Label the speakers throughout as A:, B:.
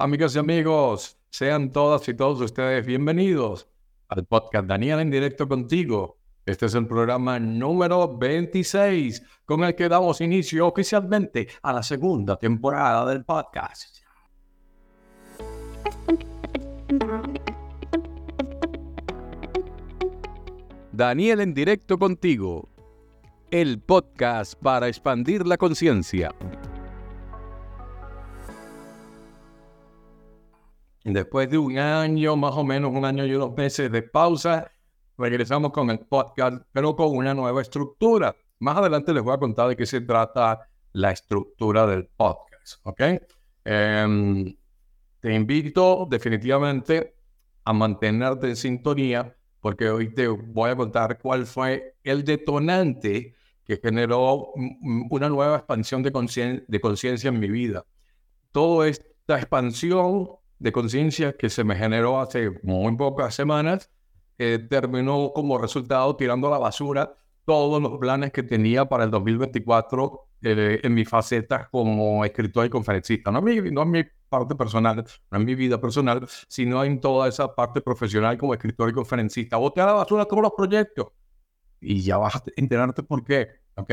A: Amigas y amigos, sean todas y todos ustedes bienvenidos al podcast Daniel en directo contigo. Este es el programa número 26 con el que damos inicio oficialmente a la segunda temporada del podcast. Daniel en directo contigo, el podcast para expandir la conciencia. Después de un año, más o menos un año y unos meses de pausa, regresamos con el podcast, pero con una nueva estructura. Más adelante les voy a contar de qué se trata la estructura del podcast, ¿ok? Em, te invito definitivamente a mantenerte en sintonía porque hoy te voy a contar cuál fue el detonante que generó una nueva expansión de conciencia en mi vida. Toda esta expansión de conciencia que se me generó hace muy pocas semanas, eh, terminó como resultado tirando a la basura todos los planes que tenía para el 2024 eh, en mi faceta como escritor y conferencista. No en, mi, no en mi parte personal, no en mi vida personal, sino en toda esa parte profesional como escritor y conferencista. Boté a la basura todos los proyectos y ya vas a enterarte por qué, ¿ok?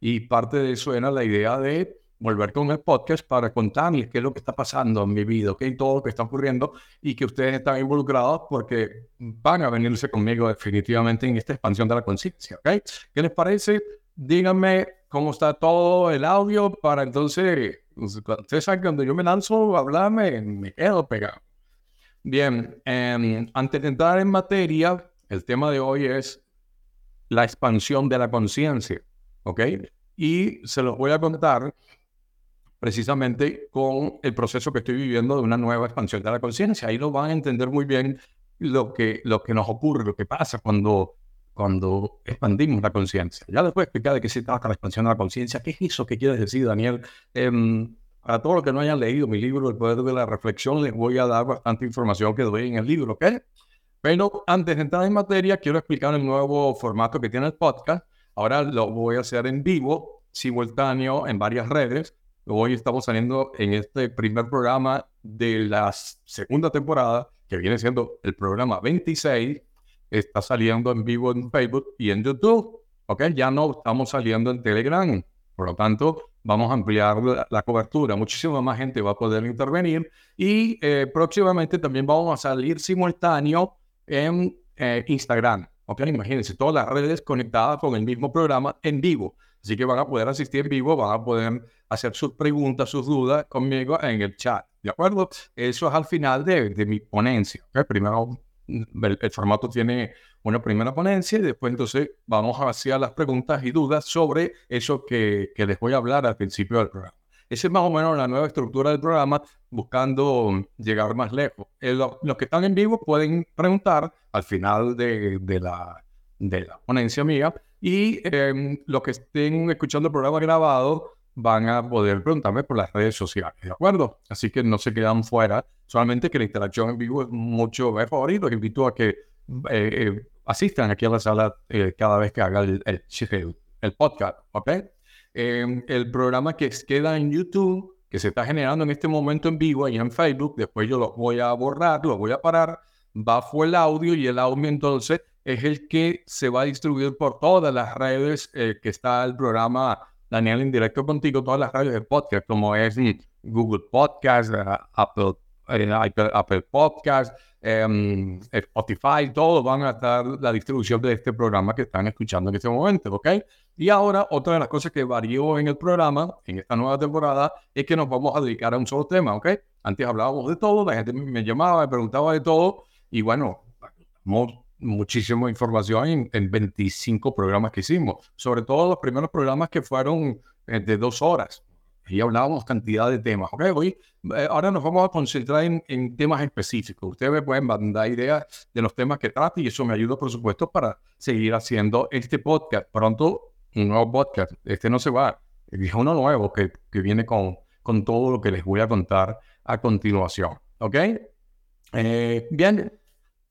A: Y parte de eso era la idea de volver con el podcast para contarles qué es lo que está pasando en mi vida, ¿ok? Todo lo que está ocurriendo y que ustedes están involucrados porque van a venirse conmigo definitivamente en esta expansión de la conciencia, ¿ok? ¿Qué les parece? Díganme cómo está todo el audio para entonces, ustedes saben cuando yo me lanzo a hablarme, me quedo pegado. Bien, em, antes de entrar en materia, el tema de hoy es la expansión de la conciencia, ¿ok? Y se los voy a contar precisamente con el proceso que estoy viviendo de una nueva expansión de la conciencia. Ahí lo van a entender muy bien lo que, lo que nos ocurre, lo que pasa cuando, cuando expandimos la conciencia. Ya después explicar de qué se trata la expansión de la conciencia, qué es eso que quieres decir, Daniel. Em, para todos los que no hayan leído mi libro, El Poder de la Reflexión, les voy a dar bastante información que doy en el libro, ¿ok? Pero antes de entrar en materia, quiero explicar el nuevo formato que tiene el podcast. Ahora lo voy a hacer en vivo, simultáneo, en varias redes. Hoy estamos saliendo en este primer programa de la segunda temporada, que viene siendo el programa 26. Está saliendo en vivo en Facebook y en YouTube. ¿Ok? Ya no estamos saliendo en Telegram. Por lo tanto, vamos a ampliar la, cobertura. Muchísima más gente va a poder intervenir. Y eh, próximamente también vamos a salir simultáneo en eh, Instagram. ¿Ok? Imagínense, todas las redes conectadas con el mismo programa en vivo. Así que van a poder asistir en vivo, van a poder hacer sus preguntas, sus dudas conmigo en el chat. ¿De acuerdo? Eso es al final de, de mi ponencia. Primero, mm, el, formato tiene una primera ponencia y después entonces vamos a hacer las preguntas y dudas sobre eso que, que les voy a hablar al principio del programa. Esa es más o menos la nueva estructura del programa, buscando llegar más lejos. Eh, los que están en vivo pueden preguntar al final de, de, la, de la ponencia mía y em, los que estén escuchando el programa grabado van a poder preguntarme por las redes sociales, ¿de acuerdo? Así que no se quedan fuera, solamente que la interacción en vivo es mucho mejor y los invito a que eh, eh, asistan aquí a la sala eh, cada vez que haga el, el, el podcast, ¿ok? Em, el programa que queda en YouTube, que se está generando en este momento en vivo y en Facebook, después yo los voy a borrar, los voy a parar, fue el audio y el audio entonces es el que se va a distribuir por todas las redes eh, que está el programa Daniel en directo contigo, todas las redes de podcast, como es Google Podcast, eh, Apple, eh, Apple, Podcast, em, Spotify, todos van a estar la distribución de este programa que están escuchando en este momento, ¿ok? Y ahora, otra de las cosas que varió en el programa, en esta nueva temporada, es que nos vamos a dedicar a un solo tema, ¿ok? Antes hablábamos de todo, la gente me llamaba, me preguntaba de todo, y bueno, vamos muchísima información en, 25 programas que hicimos, sobre todo los primeros programas que fueron eh, de dos horas. Y hablábamos cantidad de temas. Okay, hoy, eh, ahora nos vamos a concentrar en, temas específicos. Ustedes me pueden mandar ideas de los temas que trate y eso me ayuda, por supuesto, para seguir haciendo este podcast. Pronto, un nuevo podcast. Este no se va. Es uno nuevo que, que viene con, con todo lo que les voy a contar a continuación. ¿Ok? Eh, bien,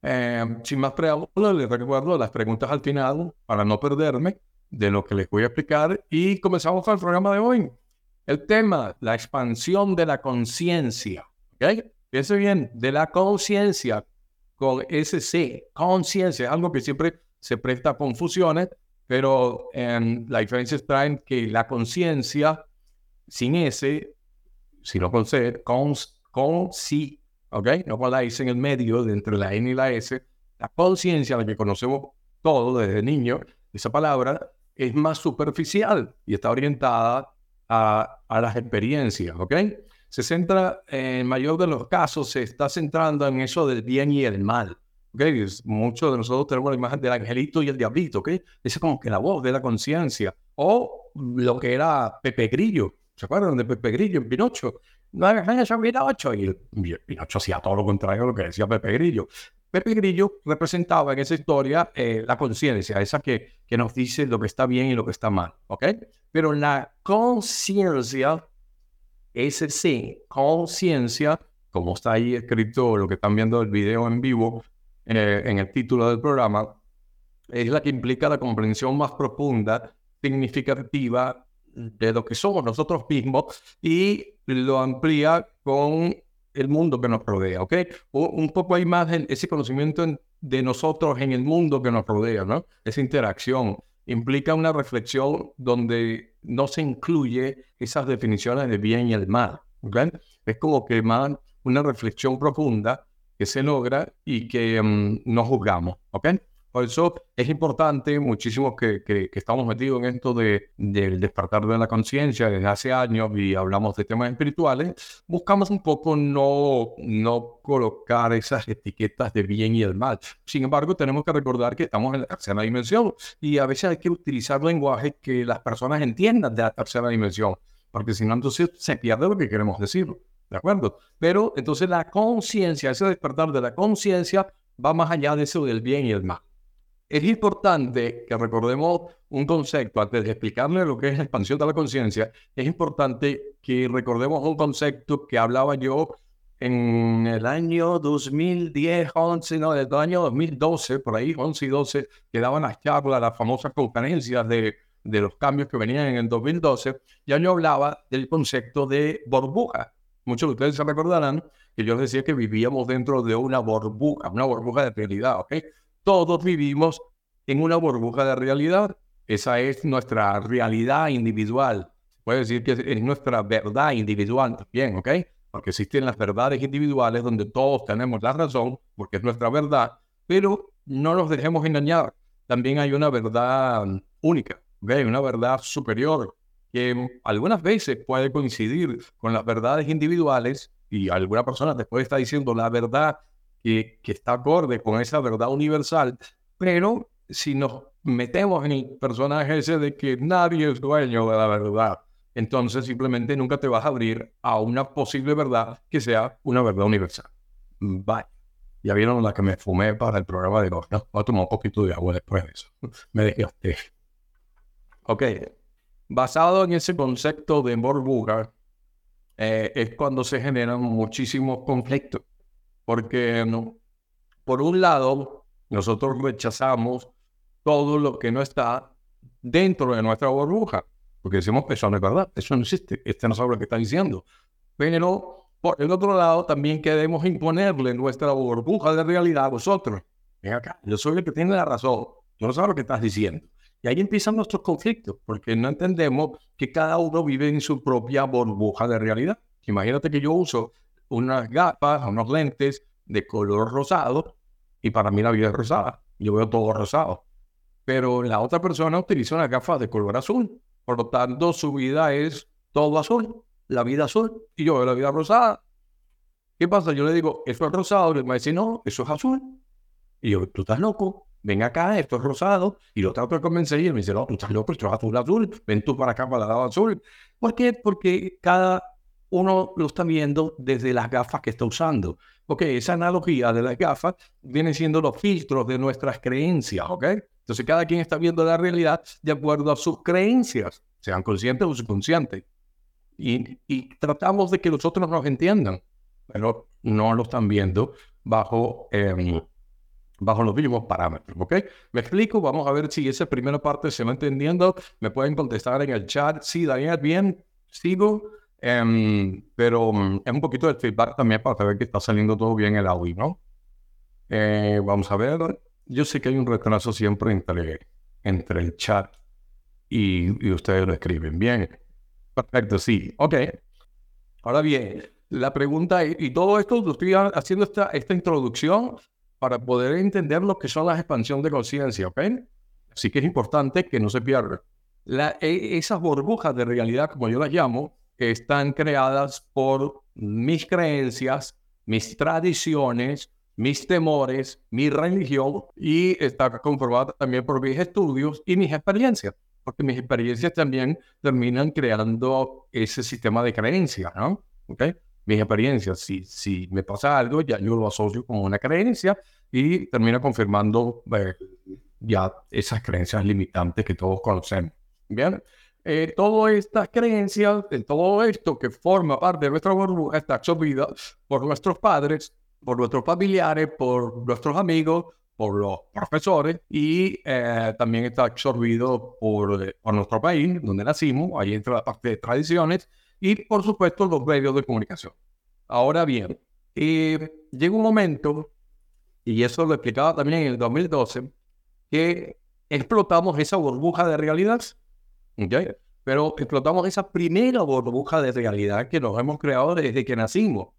A: eh, sin más preámbulos, les recuerdo las preguntas al final para no perderme de lo que les voy a explicar y comenzamos con el programa de hoy. El tema, la expansión de la conciencia. ¿Ok? Piense bien, de la conciencia con ese C, conciencia, es algo que siempre se presta a confusiones, pero en la diferencia está en que la conciencia sin S, sino con C, con, con ¿ok? No con la S en el medio, entre la N y la S. La conciencia, la que conocemos todo desde niño, esa palabra es más superficial y está orientada a, a las experiencias, ¿ok? Se centra, en mayor de los casos, se está centrando en eso del bien y el mal. ¿okay? Muchos de nosotros tenemos la imagen del angelito y el diablito, ¿ok? Esa es como que la voz de la conciencia. O lo que era Pepe Grillo. ¿Se acuerdan de Pepe Grillo en Pinocho? No hagas eso, Pinocho. Y Pinocho hacía todo lo contrario a lo que decía Pepe Grillo. Pepe Grillo representaba en esa historia eh, la conciencia, esa que, que nos dice lo que está bien y lo que está mal, ¿ok? Pero la conciencia, ese sí, conciencia, como está ahí escrito, lo que están viendo el video en vivo, eh, en el título del programa, es la que implica la comprensión más profunda, significativa de lo que somos nosotros mismos y lo amplía con el mundo que nos rodea, ¿ok? un poco hay más ese conocimiento de nosotros en el mundo que nos rodea, ¿no? Esa interacción implica una reflexión donde no se incluye esas definiciones de bien y el mal, ¿ok? Es como que más una reflexión profunda que se logra y que mm, no juzgamos, ¿ok? Por eso es importante, muchísimos que, que, estamos metidos en esto de, del despertar de la conciencia desde hace años y hablamos de temas espirituales, buscamos un poco no, no colocar esas etiquetas de bien y el mal. Sin embargo, tenemos que recordar que estamos en la tercera dimensión y a veces hay que utilizar lenguaje que las personas entiendan de la tercera dimensión, porque si no, entonces se pierde lo que queremos decir. ¿De acuerdo? Pero entonces la conciencia, ese despertar de la conciencia va más allá de eso del bien y el mal. Es importante que recordemos un concepto, antes de explicarle lo que es la expansión de la conciencia, es importante que recordemos un concepto que hablaba yo en el año 2010, 11, no, el año 2012, por ahí, 11 y 12, que daban las charlas, las famosas conferencias de, de los cambios que venían en el 2012, ya yo hablaba del concepto de burbuja. Muchos de ustedes se recordarán que yo decía que vivíamos dentro de una burbuja, una burbuja de realidad, ¿ok? Todos vivimos en una burbuja de realidad. Esa es nuestra realidad individual. Puede decir que es nuestra verdad individual también, ¿ok? Porque existen las verdades individuales donde todos tenemos la razón, porque es nuestra verdad, pero no nos dejemos engañar. También hay una verdad única, ¿ok? Una verdad superior que algunas veces puede coincidir con las verdades individuales y alguna persona después está diciendo la verdad que, está acorde con esa verdad universal, pero si nos metemos en el personaje ese de que nadie es dueño de la verdad, entonces simplemente nunca te vas a abrir a una posible verdad que sea una verdad universal. Bye. Ya vieron la que me fumé para el programa de hoy, ¿no? Voy a tomar un poquito de agua después de eso. me usted. Ok. Basado en ese concepto de burbuja, eh, es cuando se generan muchísimos conflictos. Porque no, por un lado, nosotros rechazamos todo lo que no está dentro de nuestra burbuja, porque decimos eso no es verdad, eso no existe, este no sabe lo que está diciendo. Pero por el otro lado, también queremos imponerle nuestra burbuja de realidad a vosotros. Ven acá, yo soy el que tiene la razón, tú no sabes lo que estás diciendo. Y ahí empiezan nuestros conflictos, porque no entendemos que cada uno vive en su propia burbuja de realidad. Imagínate que yo uso unas gafas, unos lentes de color rosado y para mí la vida es rosada. Yo veo todo rosado. Pero la otra persona utiliza unas gafas de color azul. Por lo tanto, su vida es todo azul, la vida azul y yo veo la vida rosada. ¿Qué pasa? Yo le digo, eso es rosado. Y él me dice, no, eso es azul. Y yo, tú estás loco. Ven acá, esto es rosado. Y lo trato de convencer y él me dice, no, tú estás loco, esto es azul, azul. Ven tú para acá para el lado azul. ¿Por qué? Porque cada uno lo está viendo desde las gafas que está usando. Ok, esa analogía de las gafas viene siendo los filtros de nuestras creencias, ¿ok? Entonces cada quien está viendo la realidad de acuerdo a sus creencias, sean conscientes o subconscientes. Y, y tratamos de que los otros nos entiendan, pero no lo están viendo bajo, em, bajo los mismos parámetros, ¿ok? Me explico, vamos a ver si esa primera parte se va entendiendo. Me pueden contestar en el chat. Sí, Daniel, bien, sigo. Em, pero mm, es un poquito de feedback también para saber que está saliendo todo bien el audio, ¿no? Eh, vamos a ver. Yo sé que hay un retraso siempre entre, entre el chat y, y ustedes lo escriben. Bien. Perfecto, sí. Ok. Ahora bien, la pregunta es, y todo esto, estoy haciendo esta, esta introducción para poder entender lo que son las expansiones de conciencia, ¿ok? Así que es importante que no se pierda. La, e, esas burbujas de realidad, como yo las llamo, están creadas por mis creencias, mis tradiciones, mis temores, mi religión y está comprobada también por mis estudios y mis experiencias, porque mis experiencias también terminan creando ese sistema de creencias, ¿no? ¿Okay? Mis experiencias, si, si me pasa algo, ya yo lo asocio con una creencia y termina confirmando eh, ya esas creencias limitantes que todos conocemos. Bien, eh, todas estas creencias, todo esto que forma parte de nuestra burbuja está absorbida por nuestros padres, por nuestros familiares, por nuestros amigos, por los profesores y eh, también está absorbido por, eh, por, nuestro país, donde nacimos, ahí entra la parte de tradiciones y por supuesto los medios de comunicación. Ahora bien, eh, llega un momento, y eso lo explicaba también en el 2012, que explotamos esa burbuja de realidad, ¿okay? pero explotamos esa primera burbuja de realidad que nos hemos creado desde que nacimos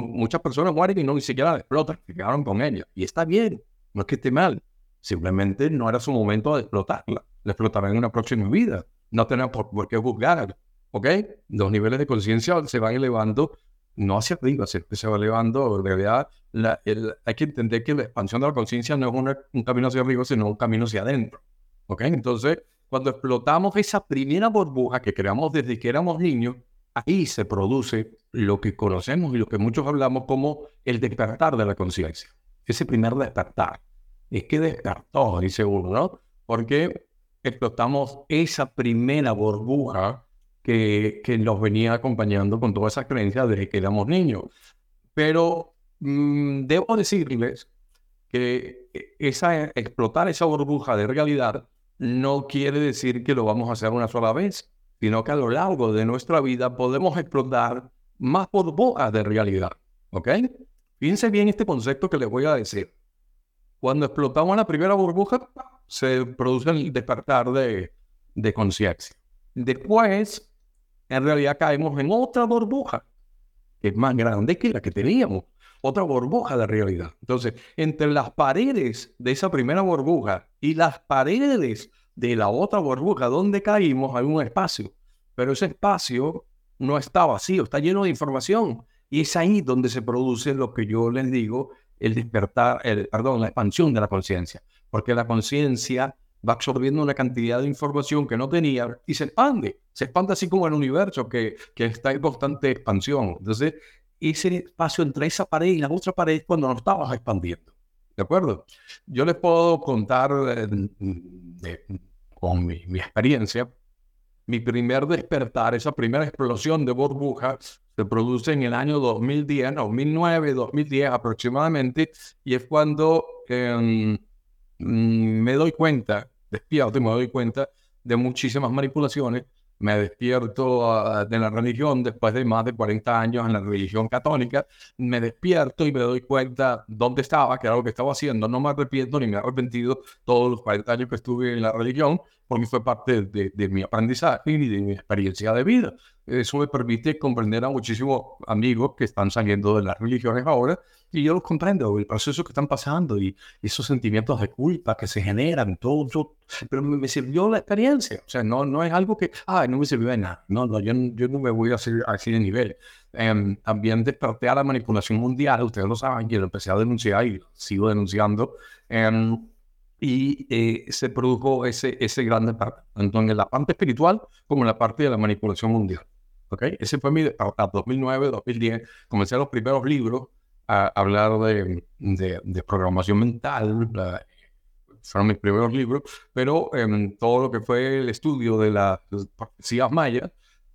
A: muchas personas mueren y no ni siquiera explotan, quedaron con ella. Y está bien, no es que esté mal, simplemente no era su momento de explotarla. La explotarán en una próxima vida. No tenemos por, qué juzgar, ¿ok? Los niveles de conciencia se van elevando, no hacia arriba, se, se va elevando. En realidad, la, hay que entender que la expansión de la conciencia no es un camino hacia arriba, sino un camino hacia adentro, ¿ok? Entonces, cuando explotamos esa primera burbuja que creamos desde que éramos niños, ahí se produce lo que conocemos y lo que muchos hablamos como el despertar de la conciencia. Ese primer despertar. Es que despertó, dice uno, ¿no? Porque explotamos esa primera burbuja que, que nos venía acompañando con todas esas creencias desde que éramos niños. Pero mm, debo decirles que esa, explotar esa burbuja de realidad no quiere decir que lo vamos a hacer una sola vez sino que a lo largo de nuestra vida podemos explotar más burbujas de realidad. ¿Ok? Fíjense bien este concepto que les voy a decir. Cuando explotamos la primera burbuja, se produce el despertar de, de conciencia. Después, en realidad caemos en otra burbuja, que es más grande que la que teníamos. Otra burbuja de realidad. Entonces, entre las paredes de esa primera burbuja y las paredes de la otra burbuja donde caímos hay un espacio, pero ese espacio no está vacío, está lleno de información. Y es ahí donde se produce lo que yo les digo, el despertar, el, perdón, la expansión de la conciencia. Porque la conciencia va absorbiendo una cantidad de información que no tenía y se expande. Se expande así como el universo que, que está en constante expansión. Entonces, ese espacio entre esa pared y la otra pared cuando nos estamos expandiendo. ¿De acuerdo? Yo les puedo contar eh, con mi, experiencia, mi primer despertar, esa primera explosión de burbujas, se produce en el año 2010, 2009, 2010 aproximadamente, y es cuando em, mm, me doy cuenta, despierto me doy cuenta de muchísimas manipulaciones me despierto ah, de la religión después de más de 40 años en la religión católica, me despierto y me doy cuenta dónde estaba, qué era lo que estaba haciendo. No me arrepiento ni me he arrepentido todos los 40 años que estuve en la religión, porque fue parte de, de mi aprendizaje y de mi experiencia de vida. Eso me permite comprender a muchísimos amigos que están saliendo de las religiones ahora y yo los comprendo, el proceso que están pasando y esos sentimientos de culpa que se generan, todo, todo pero me, sirvió la experiencia. O sea, no, no es algo que, ah, no me sirvió de nada. No, no, yo, yo no me voy a hacer así de nivel. Um, también desperté a la manipulación mundial, ustedes lo saben, y lo empecé a denunciar y sigo denunciando. Um, y eh, se produjo ese, ese gran despertar, tanto en la parte espiritual como en la parte de la manipulación mundial. Ese fue mi, a 2009, 2010, comencé los primeros libros a hablar de, de, programación mental, fueron mis primeros libros, pero en todo lo que fue el estudio de las profecías mayas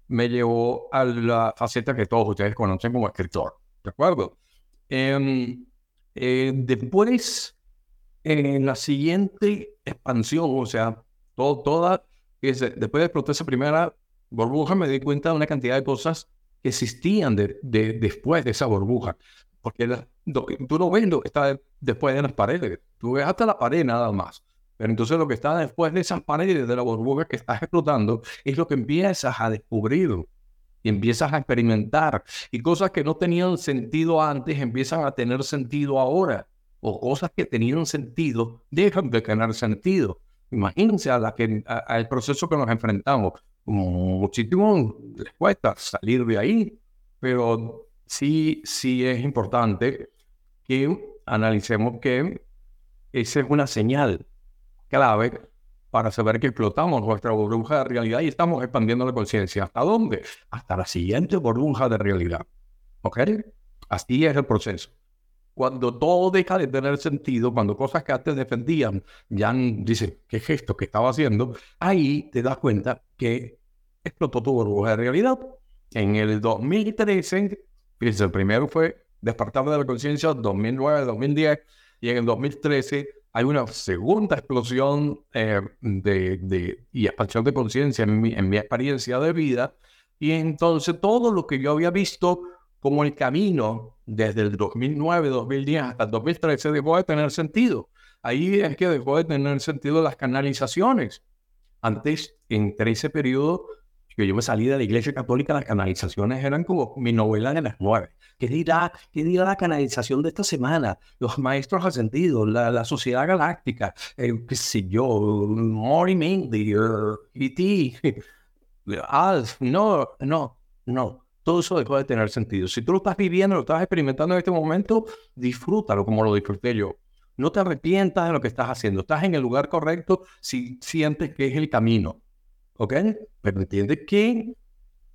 A: me llevó a la faceta que todos ustedes conocen como escritor, ¿de acuerdo? Em, eh, después, en la siguiente expansión, o sea, todo, toda, después de explotar esa primera burbuja, me di cuenta de una cantidad de cosas que existían de, después de esa burbuja. Porque tú no ves lo que está después de las paredes, tú ves hasta la pared nada más. Pero entonces lo que está después de esas paredes de la burbuja que estás explotando es lo que empiezas a descubrir y empiezas a experimentar. Y cosas que no tenían sentido antes empiezan a tener sentido ahora. O cosas que tenían sentido dejan de tener sentido. Imagínense a la que, al proceso que nos enfrentamos. Muchísimo les cuesta salir de ahí, pero sí, sí es importante que analicemos que esa es una señal clave para saber que explotamos nuestra burbuja de realidad y estamos expandiendo la conciencia. ¿Hasta dónde? Hasta la siguiente burbuja de realidad. ¿Ok? Así es el proceso. Cuando todo deja de tener sentido, cuando cosas que antes defendían ya dicen, ¿qué gesto que estaba haciendo? Ahí te das cuenta que explotó tu burbuja de realidad. En el 2013, fíjense, el primero fue Despertar de la Conciencia, 2009, 2010, y en el 2013 hay una segunda explosión eh, de, y expansión de conciencia en en mi experiencia de vida. Y entonces todo lo que yo había visto como el camino desde el 2009, 2010 hasta el 2013 dejó de tener sentido. Ahí es que dejó de tener sentido las canalizaciones. Antes, entre ese periodo, que yo me salí de la iglesia católica, las canalizaciones eran como mi novela de las nueve. ¿Qué dirá, qué dirá la canalización de esta semana? Los maestros ascendidos, la, sociedad galáctica, eh, qué sé yo, Mori Mindy, E.T., Alf, no, no, no. Todo eso dejó de tener sentido. Si tú lo estás viviendo, lo estás experimentando en este momento, disfrútalo como lo disfruté yo. No te arrepientas de lo que estás haciendo. Estás en el lugar correcto si sientes que es el camino. ¿Ok? Pero entiende que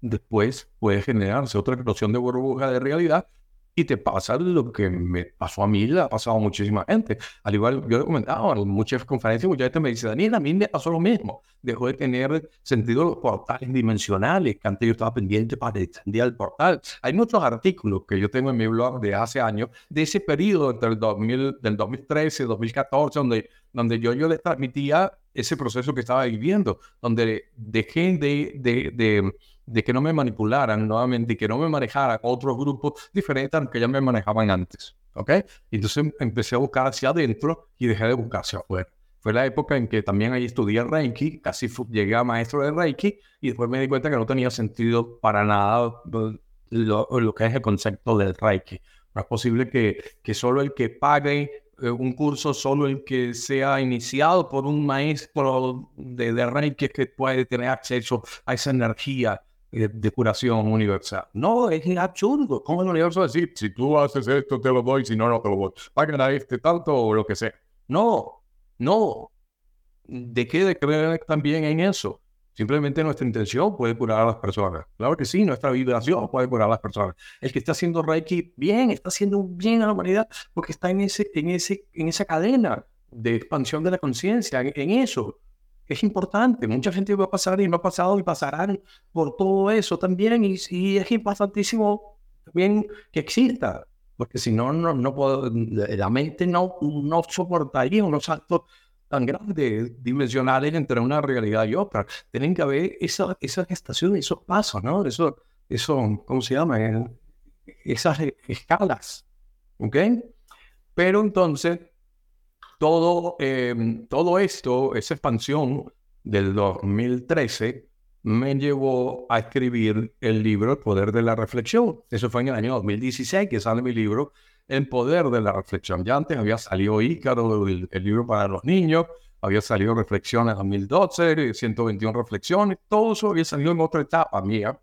A: después puede generarse otra explosión de burbuja de realidad y te pasa lo que me pasó a mí, le ha pasado a muchísima gente. Al igual, yo he comentado en muchas conferencias, mucha gente me dice, Daniel, a mí me pasó lo mismo. Dejó de tener sentido los portales dimensionales, que antes yo estaba pendiente para extender el portal. Hay muchos artículos que yo tengo en mi blog de hace años, de ese periodo entre el 2000, del 2013 y 2014, donde, donde yo, yo les transmitía ese proceso que estaba viviendo, donde dejé de, de, de, de que no me manipularan nuevamente que no me manejaran otros grupos diferentes a los que ya me manejaban antes. ¿Ok? Entonces empecé a buscar hacia adentro y dejé de buscar hacia afuera. Fue la época en que también ahí estudié Reiki, casi llegué a maestro de Reiki y después me di cuenta que no tenía sentido para nada lo, lo que es el concepto del Reiki. No es posible que, que solo el que pague un curso solo el que sea iniciado por un maestro de, de Reiki que puede tener acceso a esa energía eh, de, curación universal. No, es absurdo. ¿Cómo el universo va a decir, si tú haces esto, te lo doy, si no, no te lo doy? Pagan a este tanto o lo que sea. No, no. ¿De qué de creer también en eso? Simplemente nuestra intención puede curar a las personas. Claro que sí, nuestra vibración puede curar a las personas. El que está haciendo Reiki bien, está haciendo un bien a la humanidad porque está en, ese, en, ese, en esa cadena de expansión de la conciencia, en, eso. Es importante. Mucha gente va a pasar y no ha pasado y pasarán por todo eso también. Y, y es importantísimo también que exista. Porque si no, no, no puedo, la mente no, no soportaría unos actos tan grandes, dimensionales entre una realidad y otra. Tienen que haber esa, esa gestación, esos pasos, ¿no? Eso, eso, ¿cómo se llama? Eh, esas escalas, ¿ok? Pero entonces, todo, em, todo esto, esa expansión del 2013, me llevó a escribir el libro El Poder de la Reflexión. Eso fue en el año 2016 que sale mi libro el poder de la reflexión. Ya antes había salido Ícaro, el, libro para los niños, había salido Reflexiones 2012, 121 reflexiones, todo eso había salido en otra etapa mía.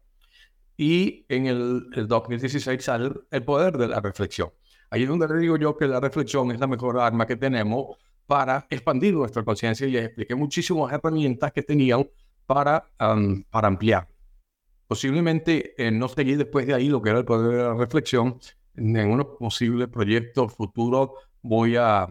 A: Y en el, 2016 sale el poder de la reflexión. Ahí es donde le digo yo que la reflexión es la mejor arma que tenemos para expandir nuestra conciencia y les expliqué muchísimas herramientas que tenían para, para ampliar. Posiblemente eh, no seguí después de ahí lo que era el poder de la reflexión, en unos posibles proyectos futuros voy a,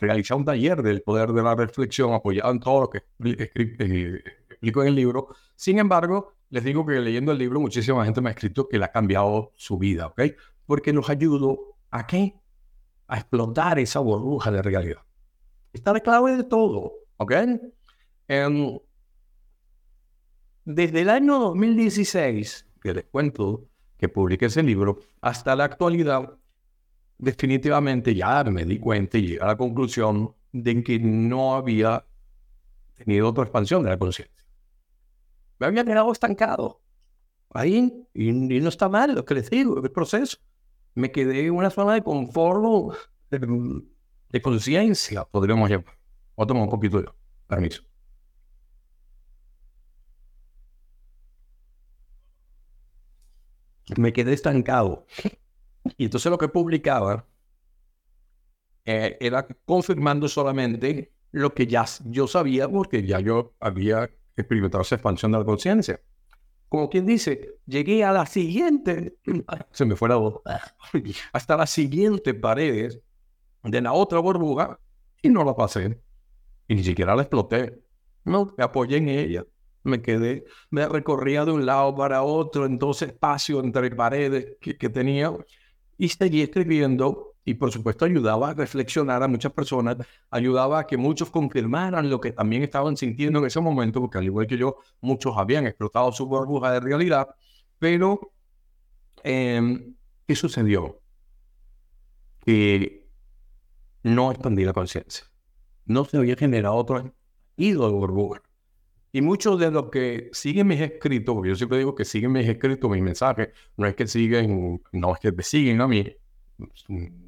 A: realizar un taller del poder de la reflexión apoyado en todo lo que eh, explico en el libro. Sin embargo, les digo que leyendo el libro muchísima gente me ha escrito que le ha cambiado su vida, ¿ok? Porque nos ayudó a qué? A explotar esa burbuja de realidad. Está la clave de todo, ¿ok? Em, desde el año 2016, que les cuento, que publiqué ese libro, hasta la actualidad, definitivamente ya me di cuenta y llegué a la conclusión de que no había tenido otra expansión de la conciencia. Me había quedado estancado ahí y, no está mal lo que les digo, el proceso. Me quedé en una zona de confort, de, de conciencia, podríamos llamar. Voy a tomar un poquito de permiso. Me quedé estancado. Y entonces lo que publicaba eh, era confirmando solamente lo que ya yo sabía porque ya yo había experimentado esa expansión de la conciencia. Como quien dice, llegué a la siguiente, se me fue la voz, hasta la siguiente pared de la otra burbuja y no la pasé. Y ni siquiera la exploté. No, me apoyé en ella. Me quedé, me recorría de un lado para otro en dos espacios entre paredes que, que tenía y seguí escribiendo y por supuesto ayudaba a reflexionar a muchas personas, ayudaba a que muchos confirmaran lo que también estaban sintiendo en ese momento, porque al igual que yo, muchos habían explotado su burbuja de realidad, pero em, ¿qué sucedió? Que no expandí la conciencia, no se había generado otro ídolo de burbuja. Y muchos de los que siguen mis escritos, yo siempre digo que siguen mis escritos, mis mensajes, no es que siguen, no es que me siguen a mí,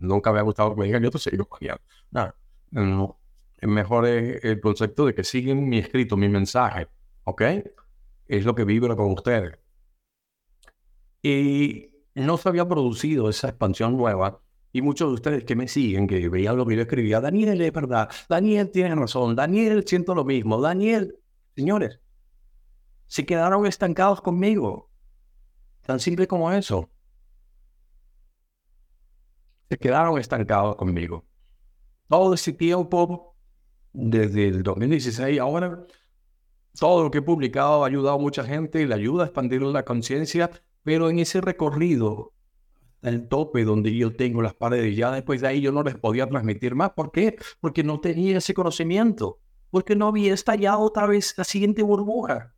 A: nunca me ha gustado que me digan yo te sigo No, no. Es mejor el concepto de que siguen mi escrito, mi mensaje, ¿ok? Es lo que vibra con ustedes. Y no se había producido esa expansión nueva. Y muchos de ustedes que me siguen, que veían lo que yo escribía, Daniel es verdad, Daniel tiene razón, Daniel siento lo mismo, Daniel, señores, se quedaron estancados conmigo. Tan simple como eso se quedaron estancados conmigo. Todo ese tiempo, desde el 2016 ahora, todo lo que he publicado ha ayudado a mucha gente y le ayuda a expandir la conciencia, pero en ese recorrido, el tope donde yo tengo las paredes, ya después de ahí yo no les podía transmitir más. ¿Por qué? Porque no tenía ese conocimiento, porque no había estallado otra vez la siguiente burbuja.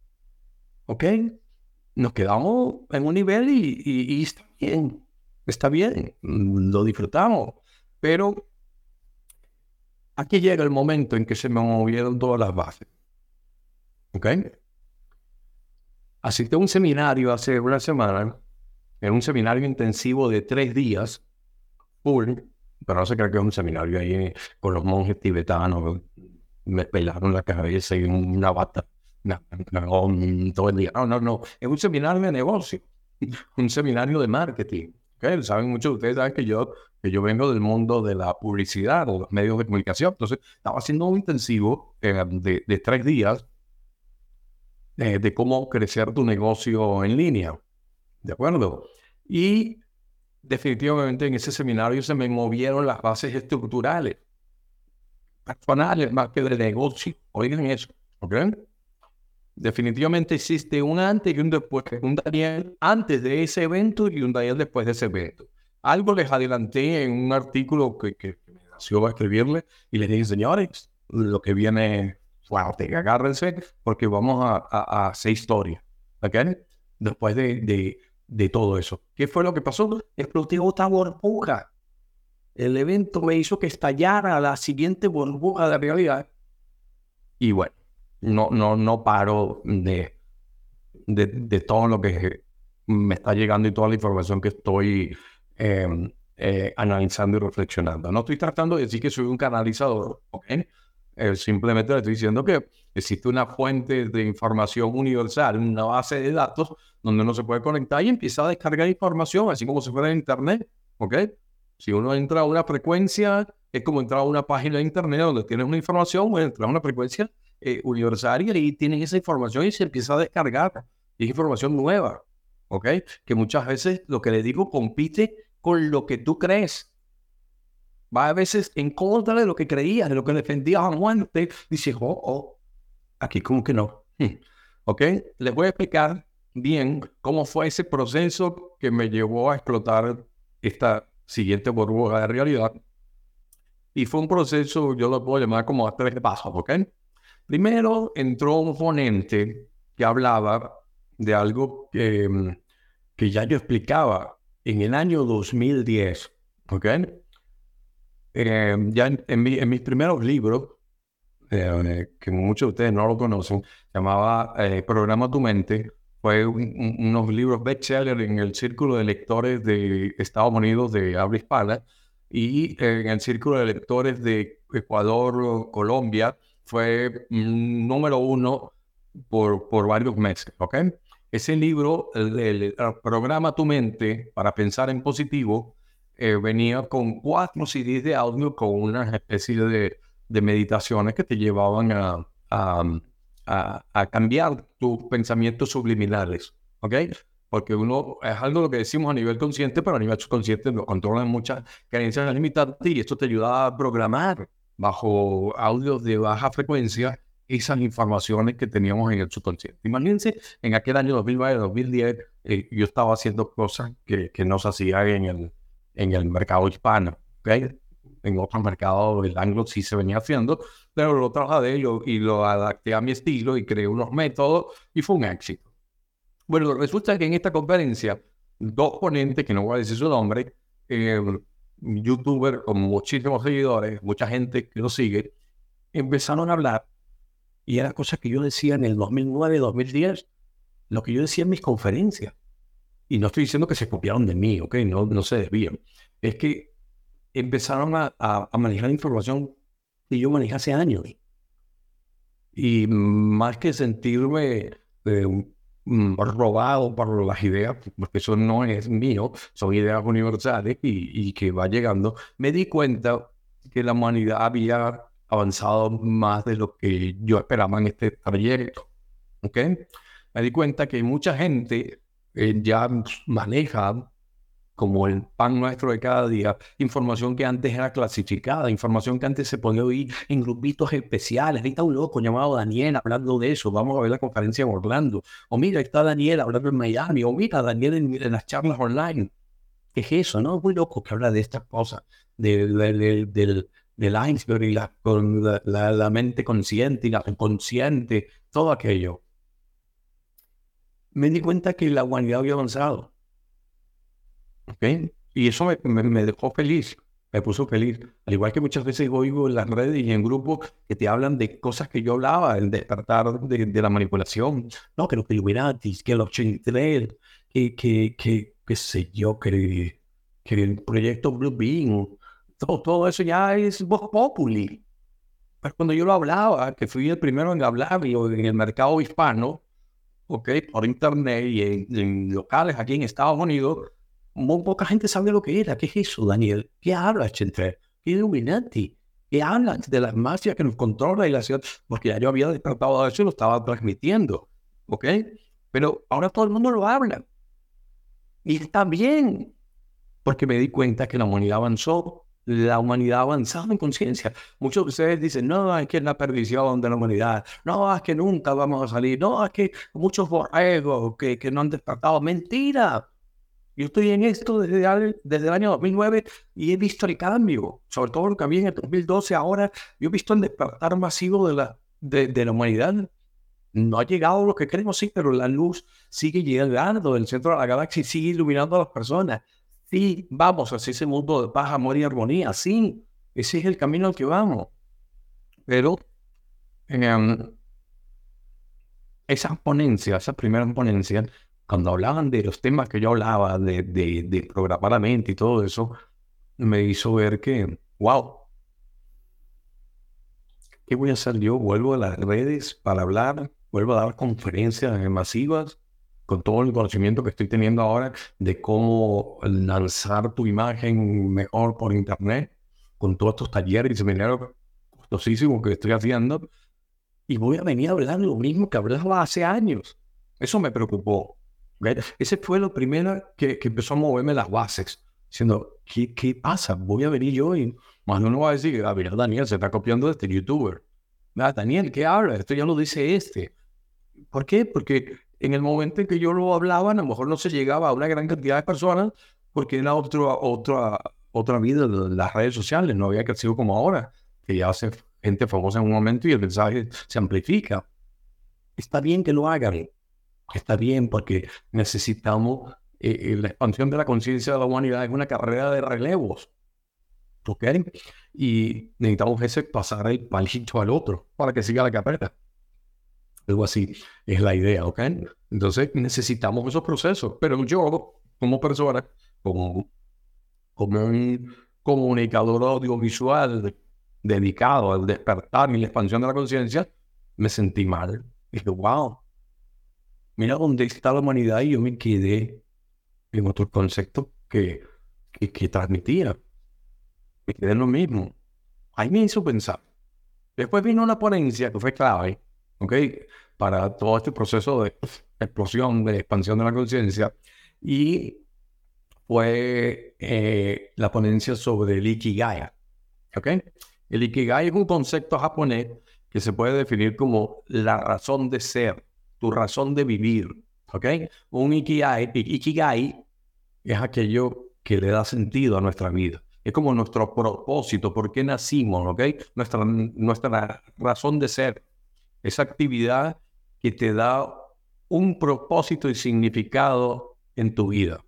A: ¿Ok? Nos quedamos en un nivel y, y, y está bien está bien, lo disfrutamos, pero aquí llega el momento en que se me movieron todas las bases. ¿Ok? Asistí a un seminario hace una semana, en un seminario intensivo de tres días, full, pero no se cree que es un seminario ahí con los monjes tibetanos, me pelaron la cabeza y una bata, todo el día. No, no, no, es un seminario de negocio, un seminario de marketing. Saben, muchos de ustedes saben que yo, que yo vengo del mundo de la publicidad o los medios de comunicación. Entonces, estaba haciendo un intensivo eh, de, de, tres días eh, de cómo crecer tu negocio en línea. ¿De acuerdo? Y definitivamente en ese seminario se me movieron las bases estructurales, personales más que de negocio. Oigan eso, ¿ok? Definitivamente existe un antes y un después, un Daniel antes de ese evento y un Daniel después de ese evento. Algo les adelanté en un artículo que, que me nació a escribirle y les dije, señores, lo que viene fuerte, agárrense porque vamos a, a, hacer historia. ¿Ok? Después de, de, de, todo eso. ¿Qué fue lo que pasó? Explotó otra burbuja. El evento me hizo que estallara la siguiente burbuja de realidad. Y bueno, no, no, no paro de, de, todo lo que me está llegando y toda la información que estoy em, eh, analizando y reflexionando. No estoy tratando de decir que soy un canalizador, ¿ok? Eh, simplemente le estoy diciendo que existe una fuente de información universal, una base de datos donde uno se puede conectar y empieza a descargar información, así como si fuera en Internet, ¿ok? Si uno entra a una frecuencia, es como entrar a una página de Internet donde tienes una información, o entrar a una frecuencia eh, universal y tienen esa información y se empieza a descargar. Y es información nueva, ¿ok? Que muchas veces lo que le digo compite con lo que tú crees. Va a veces en contra de lo que creías, de lo que defendías a muerte. Dices, oh, oh, aquí como que no. ¿Ok? Les voy a explicar bien cómo fue ese proceso que me llevó a explotar esta siguiente burbuja de realidad. Y fue un proceso, yo lo puedo llamar como a tres pasos, ¿ok? Primero entró un ponente que hablaba de algo que, mm, que ya yo explicaba en el año 2010, ¿ok? Eh, ya en, mis primeros libros, eh, que muchos de ustedes no lo conocen, llamaba eh, Programa Tu Mente, fue unos libros bestseller en el círculo de lectores de Estados Unidos de habla hispana y en el círculo de lectores de Ecuador, Colombia, fue número uno por, por varios meses, ¿ok? Ese libro, el, programa Tu Mente para pensar en positivo, eh, venía con cuatro CDs de audio con una especie de, de meditaciones que te llevaban a, a, a, cambiar tus pensamientos subliminales, ¿ok? Porque uno es algo lo que decimos a nivel consciente, pero a nivel subconsciente lo controlan muchas creencias limitantes y esto te ayuda a programar bajo audios de baja frecuencia esas informaciones que teníamos en el subconsciente. Imagínense, en aquel año 2009, 2010, eh, yo estaba haciendo cosas que, que no se hacían en el, en el mercado hispano. ¿okay? En otros mercados el anglo sí se venía haciendo, pero lo trasladé yo y lo adapté a mi estilo y creé unos métodos y fue un éxito. Bueno, resulta que en esta conferencia, dos ponentes, que no voy a decir su nombre, eh, youtuber con muchísimos seguidores, mucha gente que lo sigue, empezaron a hablar y era cosa que yo decía en el 2009, 2010, lo que yo decía en mis conferencias. Y no estoy diciendo que se copiaron de mí, ¿ok? No, no se desvían. Es que empezaron a, a, manejar información que yo manejé hace años. Y más que sentirme eh, robado por las ideas, porque eso no es mío, son ideas universales y, y que va llegando, me di cuenta que la humanidad había avanzado más de lo que yo esperaba en este trayecto. ¿Ok? Me di cuenta que mucha gente eh, ya maneja como el pan nuestro de cada día, información que antes era clasificada, información que antes se podía oír en grupitos especiales. Ahí está un loco llamado Daniel hablando de eso, vamos a ver la conferencia en Orlando. O mira, está Daniel hablando en Miami, o mira, Daniel en, las charlas online. ¿Qué es eso? ¿No? Es muy loco que habla de estas cosas, de, del, del iceberg y la, con la, mente consciente y la inconsciente, todo aquello. Me di cuenta que la humanidad había avanzado. Y eso me, me, dejó feliz, me puso feliz. Al igual que muchas veces oigo en las redes y en grupos que te hablan de cosas que yo hablaba, el despertar de, de la manipulación. No, que los Illuminati, que los 83, que, que, que, qué sé yo, que, que el proyecto Blue Beam, todo, eso ya es voz populi. Pero cuando yo lo hablaba, que fui el primero en hablar en el mercado hispano, ok, por internet y en, locales aquí en Estados Unidos, muy poca gente sabe lo que era. ¿Qué es eso, Daniel? ¿Qué hablas, entre ¿Qué Illuminati? ¿Qué hablas de las mafias que nos controla y la ciudad? Porque ya yo había despertado de eso y lo estaba transmitiendo, ¿ok? Pero ahora todo el mundo lo habla. Y está bien, porque me di cuenta que la humanidad avanzó la humanidad avanzando en conciencia. Muchos de ustedes dicen, no, es que es la perdición de la humanidad, no, es que nunca vamos a salir, no, es que muchos borregos que, que no han despertado. Mentira. Yo estoy en esto desde, desde el año 2009 y he visto el cambio, sobre todo lo que había en el 2012. Ahora yo he visto el despertar masivo de la, de, de la humanidad. No ha llegado lo que queremos, sí, pero la luz sigue llegando del centro de la galaxia y sigue iluminando a las personas. Sí, vamos hacia ese mundo de paz, amor y armonía. Sí, ese es el camino al que vamos. Pero em, esa ponencia, esa primera ponencia, cuando hablaban de los temas que yo hablaba, de, de, de programar la mente y todo eso, me hizo ver que, wow, ¿qué voy a hacer yo? Vuelvo a las redes para hablar, vuelvo a dar conferencias masivas con todo el conocimiento que estoy teniendo ahora de cómo lanzar tu imagen mejor por internet, con todos estos talleres y seminarios costosísimos que estoy haciendo, y voy a venir a hablar lo mismo que hablaba hace años. Eso me preocupó. Ese fue lo primero que, que, empezó a moverme las bases, diciendo, ¿qué, ¿qué pasa? Voy a venir yo y más no va a decir, a ver, Daniel se está copiando de este youtuber. Daniel, ¿qué habla? Esto ya lo dice este. ¿Por qué? Porque en el momento en que yo lo hablaba, a lo mejor no se llegaba a una gran cantidad de personas porque era otra, otra, otra vida de las redes sociales, no había crecido como ahora, que ya hace gente famosa en un momento y el mensaje se amplifica. Está bien que lo hagan, está bien porque necesitamos eh, la expansión de la conciencia de la humanidad es una carrera de relevos. ¿Ok? Y necesitamos ese pasar el palito al otro para que siga la carrera. Algo así es la idea, ¿ok? Entonces necesitamos esos procesos. Pero yo, como persona, como, como un comunicador audiovisual dedicado al despertar y la expansión de la conciencia, me sentí mal. Dije, wow, mira dónde está la humanidad y yo me quedé en otro concepto que, que, transmitía. Me quedé en lo mismo. Ahí me hizo pensar. Después vino una ponencia que fue clave, ¿ok? Para todo este proceso de explosión, de expansión de la conciencia. Y fue eh, la ponencia sobre el Ikigai, ¿ok? El Ikigai es un concepto japonés que se puede definir como la razón de ser, tu razón de vivir. ¿Ok? Un Ikigai, Ikigai es aquello que le da sentido a nuestra vida. Es como nuestro propósito, por qué nacimos, ¿ok? Nuestra, nuestra razón de ser. Esa actividad que te da un propósito y significado en tu vida.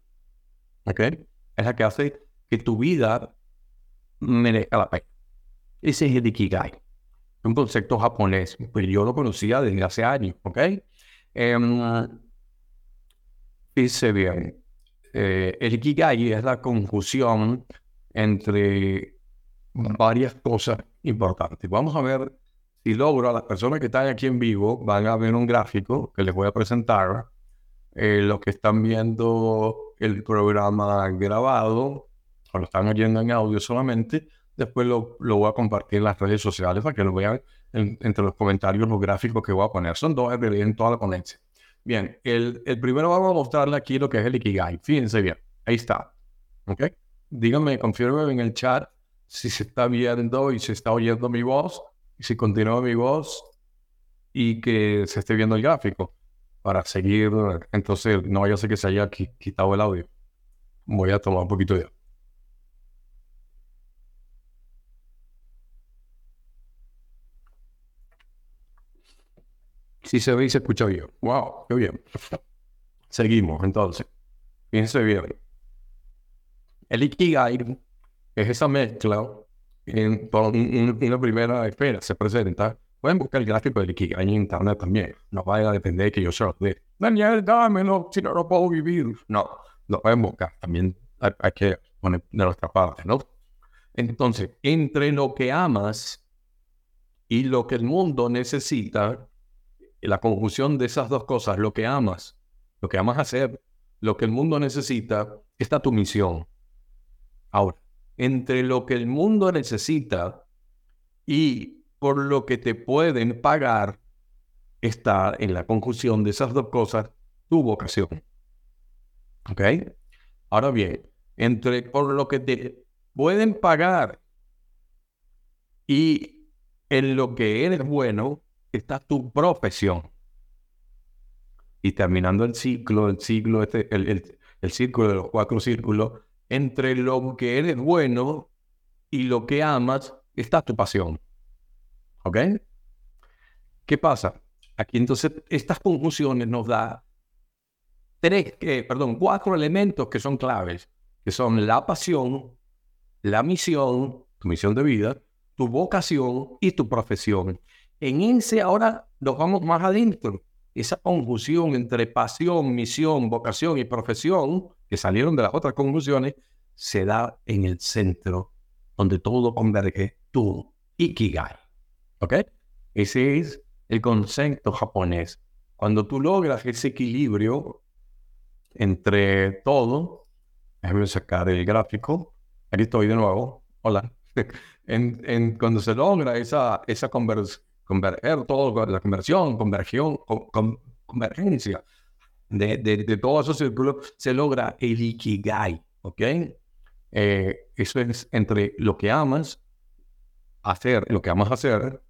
A: ¿Ok? Es la que hace que tu vida merezca la pena. Ese es el Ikigai. Un concepto japonés, pues yo lo conocía desde hace años, ¿ok? Eh, dice bien, eh, el Ikigai es la confusión entre varias cosas importantes. Vamos a ver si logro, a las personas que están aquí en vivo, van a ver un gráfico que les voy a presentar. Eh, los que están viendo el programa grabado, o lo están oyendo en audio solamente, después lo, lo voy a compartir en las redes sociales para que lo vean entre los comentarios los gráficos que voy a poner. Son dos en toda la ponencia. Bien, el, el, primero vamos a mostrarle aquí lo que es el Ikigai. Fíjense bien, ahí está. ¿Ok? Díganme, confirmen en el chat si se está viendo y se está oyendo mi voz, y si continúa mi voz y que se esté viendo el gráfico para seguir. Entonces, no vaya a ser que se haya quitado el audio. Voy a tomar un poquito de Si se ve y se escucha bien. ¡Wow! ¡Qué bien! Seguimos, entonces. Fíjense bien. El Ikigai es esa mezcla en, una primera esfera. Se presenta. Pueden buscar el gráfico del Ikigai en internet también. No vaya a depender de que yo se lo dé. Daniel, dámelo, si no, no puedo vivir. No, lo pueden buscar. También hay que poner de nuestra parte, ¿no? Entonces, entre lo que amas y lo que el mundo necesita, la conjunción de esas dos cosas, lo que amas, lo que amas hacer, lo que el mundo necesita, está tu misión. Ahora, entre lo que el mundo necesita y por lo que te pueden pagar, está en la conjunción de esas dos cosas tu vocación. ¿Ok? Ahora bien, entre por lo que te pueden pagar y en lo que eres bueno, está tu profesión. Y terminando el ciclo, el ciclo, este, el, el, círculo de los cuatro círculos, entre lo que eres bueno y lo que amas, está tu pasión. ¿Ok? ¿Qué pasa? Aquí entonces estas conjunciones nos da tres, que, perdón, cuatro elementos que son claves, que son la pasión, la misión, tu misión de vida, tu vocación y tu profesión. En ese ahora nos vamos más adentro. Esa confusión entre pasión, misión, vocación y profesión, que salieron de las otras conclusiones, se da en el centro, donde todo converge, tu Ikigai. ¿Ok? Ese es el concepto japonés. Cuando tú logras ese equilibrio entre todo, déjame sacar el gráfico. Aquí estoy de nuevo. Hola. En, cuando se logra esa, esa conversación, converger todo, la conversión, conversión, convergencia de, de, de todos esos círculos, se logra el Ikigai, ¿ok? Eh, eso es entre lo que amas hacer, lo que amas hacer,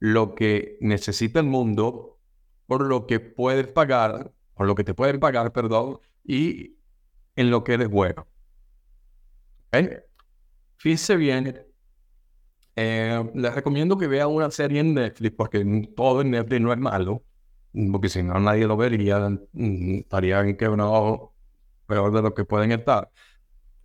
A: lo que necesita el mundo, por lo que puedes pagar, por lo que te pueden pagar, perdón, y en lo que eres bueno. ¿Okay? Fíjese bien eh, les recomiendo que vean una serie en Netflix, porque todo en Netflix no es malo, porque si no nadie lo vería, mm, estarían quebrados peor de lo que pueden estar,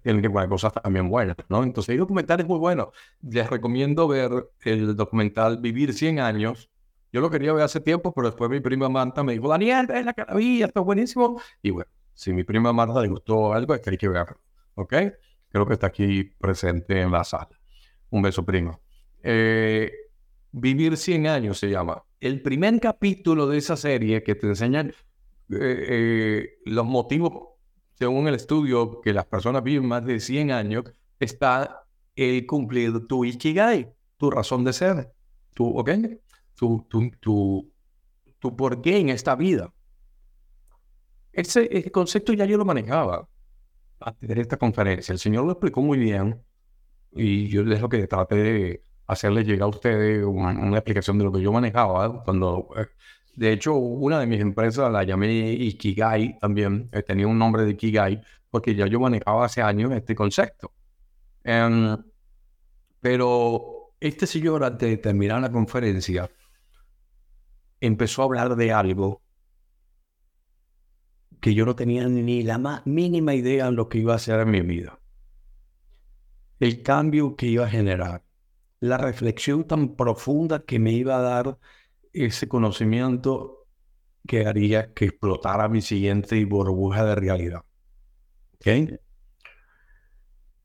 A: tienen que poner cosas también buenas, ¿no? Entonces hay documentales muy buenos. Les recomiendo ver el documental Vivir 100 años. Yo lo quería ver hace tiempo, pero después mi prima Marta me dijo, Daniel, ven la caravilla, está buenísimo. Y bueno, si mi prima Marta le gustó algo, es que hay que verlo, ¿ok? Creo que está aquí presente en la sala. Un beso, primo. Eh, Vivir 100 años se llama. El primer capítulo de esa serie que te enseñan eh, eh, los motivos según el estudio, que las personas viven más de 100 años, está el cumplir tu ikigai, tu razón de ser, tu, ¿ok? Tu, tu, tu, por qué en esta vida. Ese, concepto ya yo lo manejaba antes de esta conferencia. El Señor lo explicó muy bien y yo es lo que traté de hacerle llegar a ustedes una, explicación de lo que yo manejaba cuando eh, de hecho, una de mis empresas la llamé Ikigai también, eh, tenía un nombre de Ikigai, porque ya yo manejaba hace años este concepto. Em, pero este señor, antes de terminar la conferencia, empezó a hablar de algo que yo no tenía ni la más mínima idea en lo que iba a hacer en mi vida. El cambio que iba a generar, la reflexión tan profunda que me iba a dar ese conocimiento que haría que explotara mi siguiente burbuja de realidad. ¿Okay?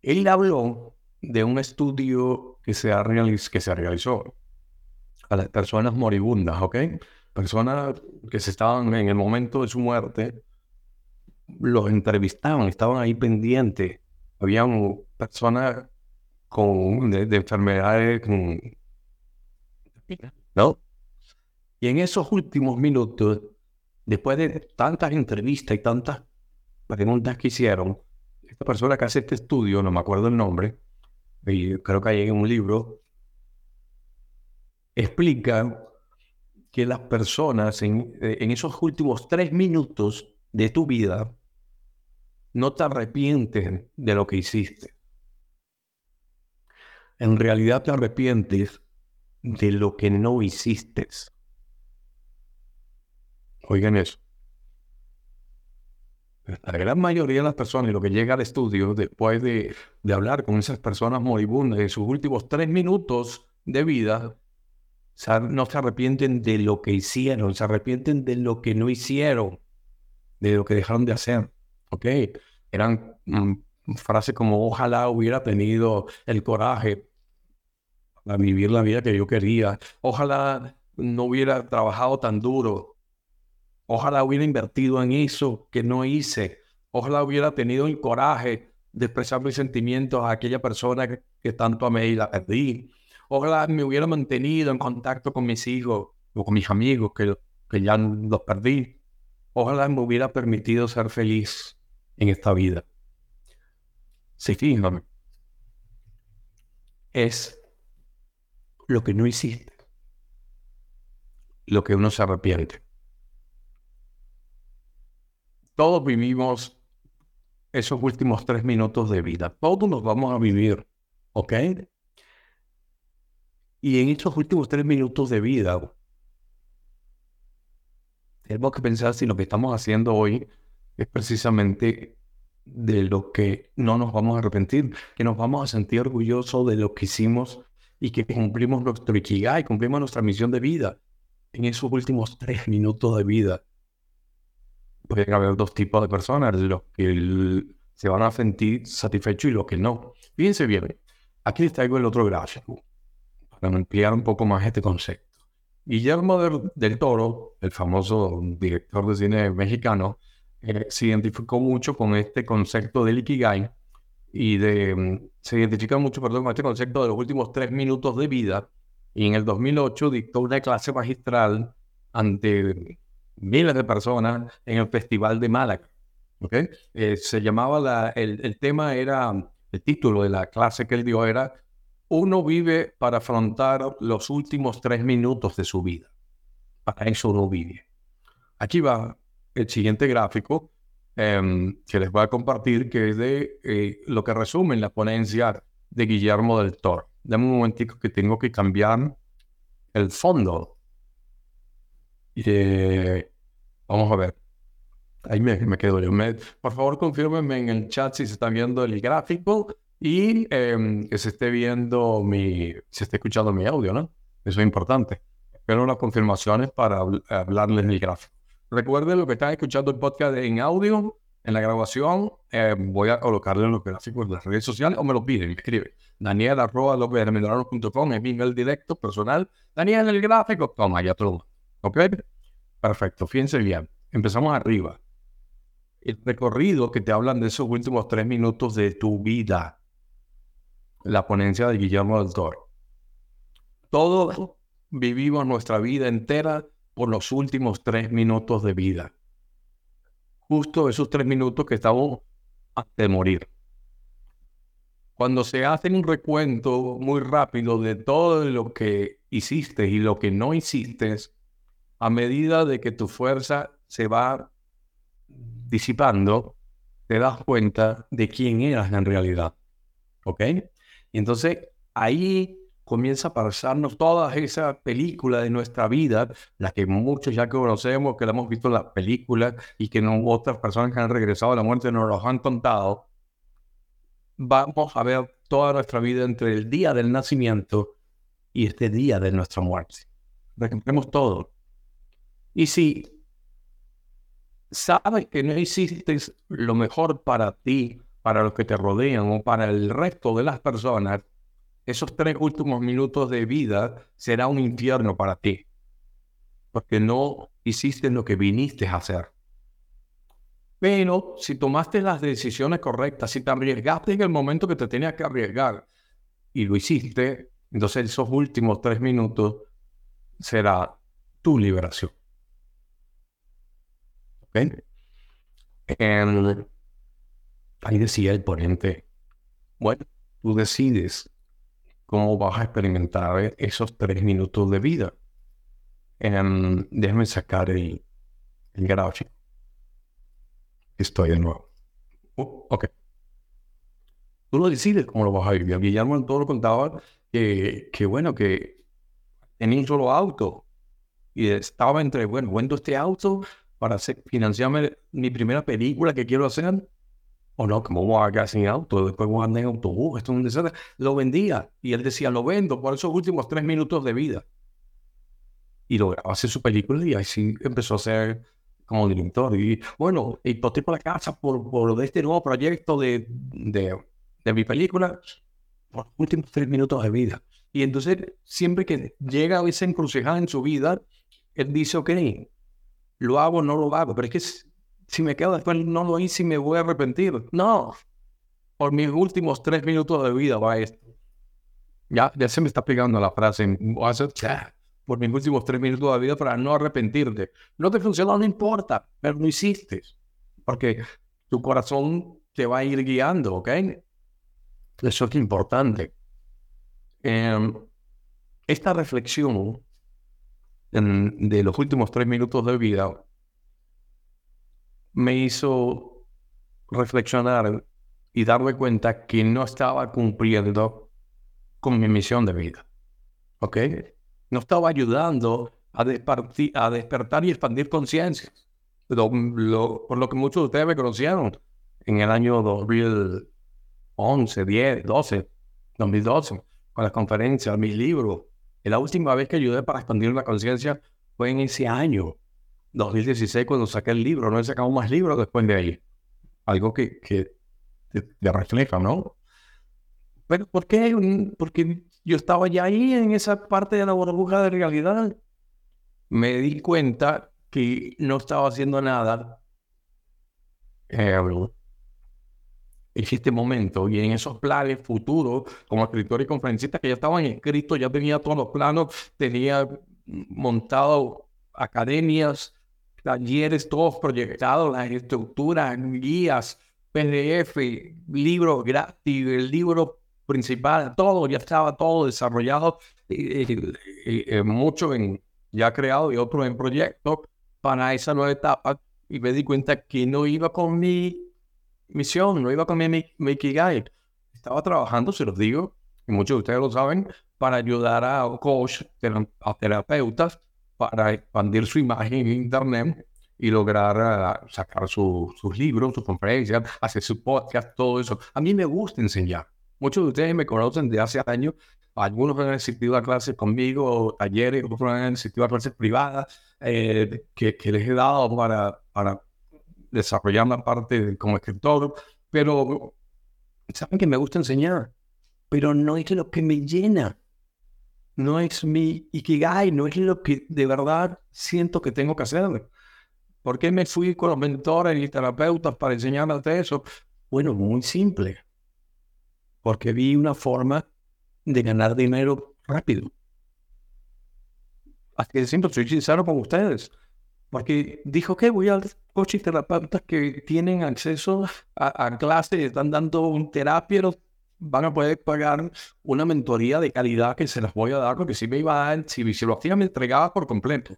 A: Él habló de un estudio que se, que se realizó a las personas moribundas, ¿ok? Personas que se estaban en el momento de su muerte, los entrevistaban, estaban ahí pendientes. Habían personas con, de, de enfermedades, con, ¿no? Y en esos últimos minutos, después de tantas entrevistas y tantas preguntas que hicieron, esta persona que hace este estudio, no me acuerdo el nombre, y creo que hay en un libro, explica que las personas en, en esos últimos tres minutos de tu vida no te arrepienten de lo que hiciste. En realidad te arrepientes de lo que no hiciste. Oigan eso. La gran mayoría de las personas, y lo que llega al estudio después de, de hablar con esas personas moribundas en sus últimos tres minutos de vida, no se arrepienten de lo que hicieron, se arrepienten de lo que no hicieron, de lo que dejaron de hacer. ¿Ok? Eran mm, frases como ojalá hubiera tenido el coraje para vivir la vida que yo quería, ojalá no hubiera trabajado tan duro, Ojalá hubiera invertido en eso que no hice. Ojalá hubiera tenido el coraje de expresar mis sentimientos a aquella persona que, tanto amé y la perdí. Ojalá me hubiera mantenido en contacto con mis hijos o con mis amigos que, que ya los perdí. Ojalá me hubiera permitido ser feliz en esta vida. Sí, fíjame. Es lo que no hiciste. Lo que uno se arrepiente. Todos vivimos esos últimos tres minutos de vida. Todos los vamos a vivir, ¿ok? Y en esos últimos tres minutos de vida, tenemos que pensar si lo que estamos haciendo hoy es precisamente de lo que no nos vamos a arrepentir, que nos vamos a sentir orgullosos de lo que hicimos y que cumplimos nuestro ikigai, cumplimos nuestra misión de vida en esos últimos tres minutos de vida pueden haber dos tipos de personas, los que se van a sentir satisfechos y los que no. Fíjense bien, aquí les traigo el otro gráfico para ampliar un poco más este concepto. Guillermo del, Toro, el famoso director de cine mexicano, eh, se identificó mucho con este concepto del Ikigai y de, mm, se identifica mucho, perdón, con este concepto de los últimos tres minutos de vida. Y en el 2008 dictó una clase magistral ante miles de personas en el Festival de Málaga. ¿okay? Eh, se llamaba, la, el, el, tema era, el título de la clase que él dio era, uno vive para afrontar los últimos tres minutos de su vida. Para eso uno vive. Aquí va el siguiente gráfico em, que les voy a compartir, que es de eh, lo que resume la ponencia de Guillermo del Toro. Dame un momentico que tengo que cambiar el fondo eh, vamos a ver. Ahí me, me quedo yo. Me, por favor, confírmenme en el chat si se está viendo el gráfico y em, que se esté viendo mi, se esté escuchando mi audio, ¿no? Eso es importante. Espero las confirmaciones para hablarles del gráfico. Recuerden lo que están escuchando el podcast en audio, en la grabación, eh, voy a colocarle los gráficos en las redes sociales o me lo piden, me escriben. Daniel arroba es mi email directo, personal. Daniel, el gráfico, toma, ya todo. ¿Ok? Perfecto, fíjense bien. Empezamos arriba. El recorrido que te hablan de esos últimos tres minutos de tu vida. La ponencia de Guillermo del. Todos vivimos nuestra vida entera por los últimos tres minutos de vida. Justo esos tres minutos que estamos antes de morir. Cuando se hace un recuento muy rápido de todo lo que hiciste y lo que no hiciste, a medida de que tu fuerza se va disipando, te das cuenta de quién eras en realidad. ¿Ok? Y entonces ahí comienza a pasarnos toda esa película de nuestra vida, la que muchos ya conocemos, que la hemos visto en las películas y que no, otras personas que han regresado a la muerte nos lo han contado vamos a ver toda nuestra vida entre el día del nacimiento y este día de nuestra muerte. Recordemos todo. Y si sabes que no hiciste lo mejor para ti, para los que te rodean o para el resto de las personas, esos tres últimos minutos de vida será un infierno para ti. Porque no hiciste lo que viniste a hacer. Pero si tomaste las decisiones correctas, si te arriesgaste en el momento que te tenías que arriesgar y lo hiciste, entonces esos últimos tres minutos será tu liberación. ¿Ok? ahí decía el ponente, bueno, tú decides cómo vas a experimentar esos tres minutos de vida. déjame sacar el, el gráfico estoy de nuevo. Oh, ok. Tú lo decides cómo lo vas a vivir. Guillermo todo lo contaba que, que, bueno, que tenía un solo auto y estaba entre, bueno, vendo este auto para hacer, financiarme mi primera película que quiero hacer. O no, como voy a quedar sin auto, después voy a andar en autobús, esto es un desastre. Lo vendía y él decía, lo vendo por esos últimos tres minutos de vida. Y lograba hacer su película y así empezó a hacer como director. Y bueno, hipoteco la casa por, por este nuevo proyecto de, de, de mi película por los últimos tres minutos de vida. Y entonces, siempre que llega a esa encrucijada en su vida, él dice, ok, lo hago no lo hago, pero es que si me quedo después no lo hice y me voy a arrepentir. No, por mis últimos tres minutos de vida va esto. Ya, ya se me está pegando la frase, por mis últimos tres minutos de vida para no arrepentirte. No te funcionó, no importa, pero no hiciste. Porque tu corazón te va a ir guiando, ¿ok? Eso es importante. Em, esta reflexión de los últimos tres minutos de vida me hizo reflexionar y darme cuenta que no estaba cumpliendo con mi misión de vida. ¿Ok? no estaba ayudando a, a despertar y expandir conciencia. por lo que muchos de ustedes me conocieron en el año 2011, 10, 12, 2012, con las conferencias, mis libros. La última vez que ayudé para expandir la conciencia fue en ese año, 2016, cuando saqué el libro. No he sacado más libros después de ahí. Algo que, que te, te refleja, ¿no? Pero ¿por qué? Porque yo estaba ya ahí en esa parte de la burbuja de realidad. Me di cuenta que no estaba haciendo nada eh, en este momento y en esos planes futuros como escritor y conferencista que ya estaban escritos, ya tenía todos los planos, tenía montado academias, talleres, todos proyectados, las estructuras, guías, PDF, libros gratis, el libro principal, todo, ya estaba todo desarrollado, y, mucho en, ya creado y otro en proyecto para esa nueva etapa. Y me di cuenta que no iba con mi misión, no iba con mi, mi Estaba trabajando, se los digo, y muchos de ustedes lo saben, para ayudar a coach, a terapeutas, para expandir su imagen en Internet y lograr ah, sacar sus libros, sus conferencias, hacer su podcast, todo eso. A mí me gusta enseñar. Muchos de ustedes me conocen de hace años. Algunos han asistido a clases conmigo, talleres, otros han asistido a clases privadas eh, que, que, les he dado para, para desarrollar la parte como escritor. Pero saben que me gusta enseñar, pero no es lo que me llena. No es mi ikigai, no es lo que de verdad siento que tengo que hacer. ¿Por qué me fui con los mentores y terapeutas para enseñarme eso? Bueno, muy simple. Porque vi una forma de ganar dinero rápido. Así que siempre soy sincero con ustedes. Porque dijo que voy a coches terapeutas que tienen acceso a, clases, están dando un terapia, van a poder pagar una mentoría de calidad que se las voy a dar, porque si me iba a dar, si, si lo hacía me entregaba por completo.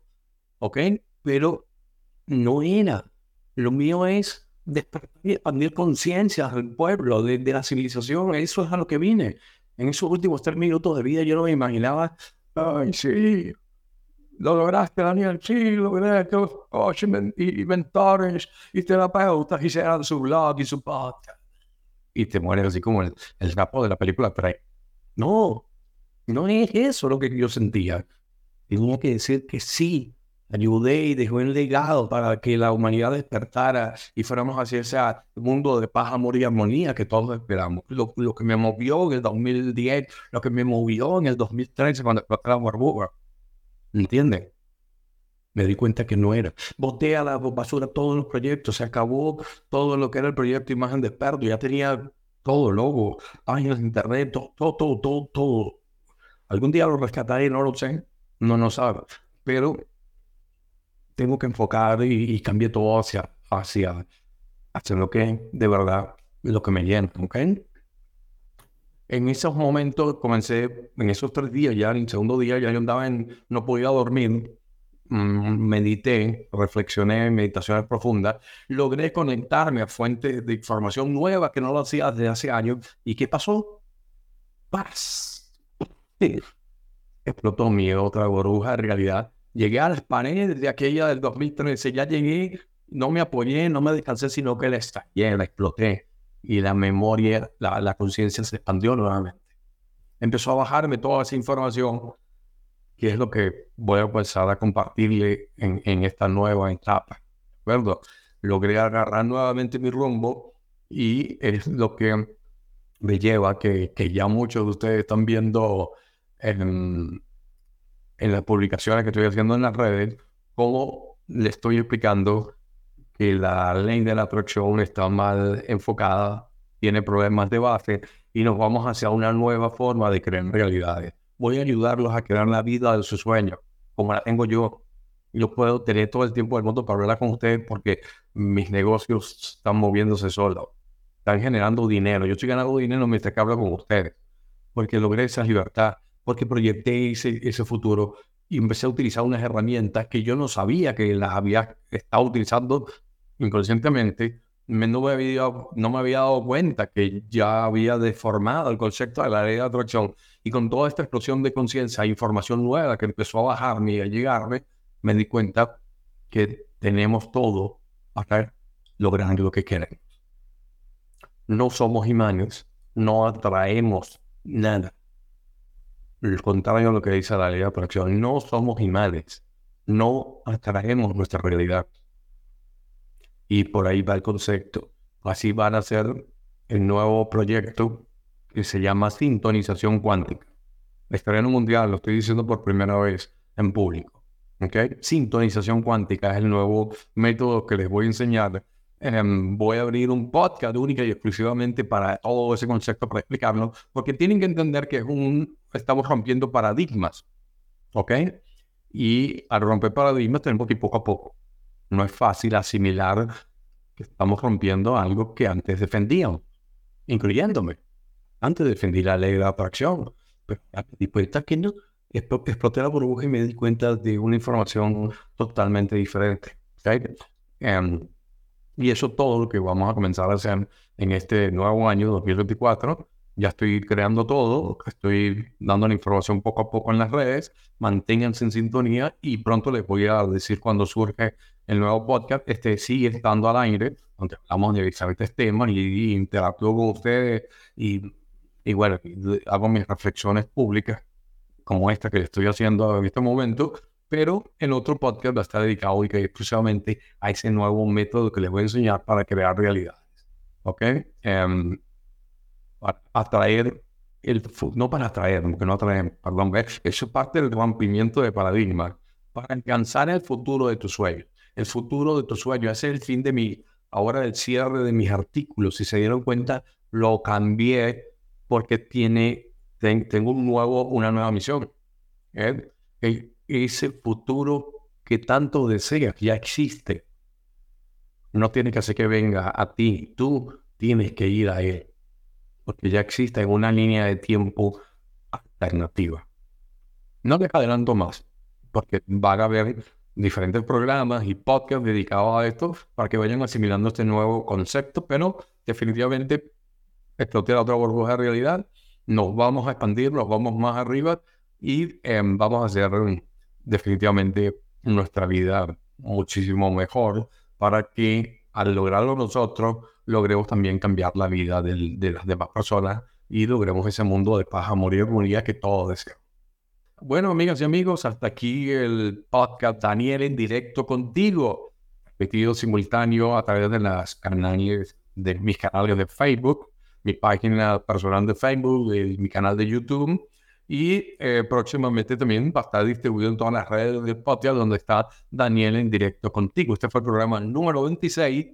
A: ¿Ok? Pero no era. Lo mío es despertar y expandir conciencias del pueblo, de, la civilización. Eso es a lo que vine. En esos últimos tres minutos de vida yo no me imaginaba, ay, sí, lo lograste, Daniel, sí, logré que los y mentores y terapeutas hicieran su blog y su podcast. Y te mueres así como el, el de la película 3. No, no es eso lo que yo sentía. Tenía que decir que sí, ayudé y dejé un legado para que la humanidad despertara y fuéramos hacia ese mundo de paz, amor y armonía que todos esperamos. Lo, que me movió en el 2010, lo que me movió en el 2013 cuando explotó la burbuja. ¿Entienden? Me di cuenta que no era. Boté a la basura todos los proyectos, se acabó todo lo que era el proyecto Imagen de Experto, ya tenía todo, logo, páginas de internet, todo, todo, todo, todo. Algún día lo rescataré, no lo sé, no lo sabe, pero tengo que enfocar y, y cambiar todo hacia, hacia, hacia lo que de verdad, lo que me llena, ¿ok? En esos momentos comencé, en esos tres días ya, en el segundo día ya yo andaba en, no podía dormir, medité, reflexioné en meditaciones profundas, logré conectarme a fuentes de información nueva que no lo hacía desde hace años. ¿Y qué pasó? Paz. Explotó mi otra burbuja de realidad Llegué a las paredes de aquella del 2013, ya llegué, no me apoyé, no me descansé, sino que la estallé, la exploté. Y la memoria, la, la conciencia se expandió nuevamente. Empezó a bajarme toda esa información, que es lo que voy a empezar a compartirle en, esta nueva etapa. ¿De acuerdo? Logré agarrar nuevamente mi rumbo y es lo que me lleva que, que ya muchos de ustedes están viendo en, en las publicaciones que estoy haciendo en las redes, cómo le estoy explicando que la ley de la atracción está mal enfocada, tiene problemas de base y nos vamos hacia una nueva forma de crear realidades. Voy a ayudarlos a crear la vida de sus sueños, como la tengo yo. Yo puedo tener todo el tiempo del mundo para hablar con ustedes porque mis negocios están moviéndose solos, están generando dinero. Yo estoy ganando dinero mientras que hablo con ustedes, porque logré esa libertad porque proyecté ese, ese futuro y empecé a utilizar unas herramientas que yo no sabía que las había estado utilizando inconscientemente. Me, no, me había, no me había dado cuenta que ya había deformado el concepto de la ley de atracción. Y con toda esta explosión de conciencia, información nueva que empezó a bajarme y a llegarme, me di cuenta que tenemos todo para lograr lo que queremos. No somos imanes, no atraemos nada el contrario a lo que dice la ley de atracción. No somos imanes, no atraemos nuestra realidad. Y por ahí va el concepto. Así van a ser el nuevo proyecto que se llama sintonización cuántica. Estreno mundial, lo estoy diciendo por primera vez en público. ¿okay? Sintonización cuántica es el nuevo método que les voy a enseñar Em, voy a abrir un podcast única y exclusivamente para todo ese concepto, para explicarlo, porque tienen que entender que es un, estamos rompiendo paradigmas, ¿ok? Y al romper paradigmas tenemos que ir poco a poco. No es fácil asimilar que estamos rompiendo algo que antes defendíamos, incluyéndome. Antes defendí la ley de atracción, pero después está que no, exploté la burbuja y me di cuenta de una información totalmente diferente. ¿okay? Em, y eso todo lo que vamos a comenzar a hacer en este nuevo año 2024, ya estoy creando todo, estoy dando la información poco a poco en las redes, manténganse en sintonía y pronto les voy a decir cuando surge el nuevo podcast, este sigue estando al aire, donde hablamos de diferentes temas y, interactúo con ustedes y, y bueno, hago mis reflexiones públicas como esta que estoy haciendo en este momento, pero el otro podcast va a estar dedicado exclusivamente a ese nuevo método que les voy a enseñar para crear realidades. ¿Ok? Um, para atraer el no para atraer, porque no atraer, perdón, eso es parte del rompimiento de paradigma, para alcanzar el futuro de tu sueño. El futuro de tu sueño, ese es el fin de mi, ahora del cierre de mis artículos. Si se dieron cuenta, lo cambié porque tiene, tengo un nuevo, una nueva misión. ¿eh? ese futuro que tanto deseas ya existe. No tiene que hacer que venga a ti, tú tienes que ir a él porque ya existe una línea de tiempo alternativa. No les adelanto más, porque van a haber diferentes programas y podcasts dedicados a esto para que vayan asimilando este nuevo concepto, pero definitivamente explotar otra burbuja de realidad, nos vamos a expandir, nos vamos más arriba y em, vamos a hacer definitivamente nuestra vida muchísimo mejor para que al lograrlo nosotros logremos también cambiar la vida de las demás personas y logremos ese mundo de paz, amor y armonía que todos deseamos. Bueno, amigas y amigos, hasta aquí el podcast Daniel en directo contigo, repetido simultáneo a través de las canales de mis canales de Facebook, mi página personal de Facebook, mi canal de YouTube y eh, próximamente también va a estar distribuido en todas las redes del podcast donde está Daniel en directo contigo. Este fue el programa número 26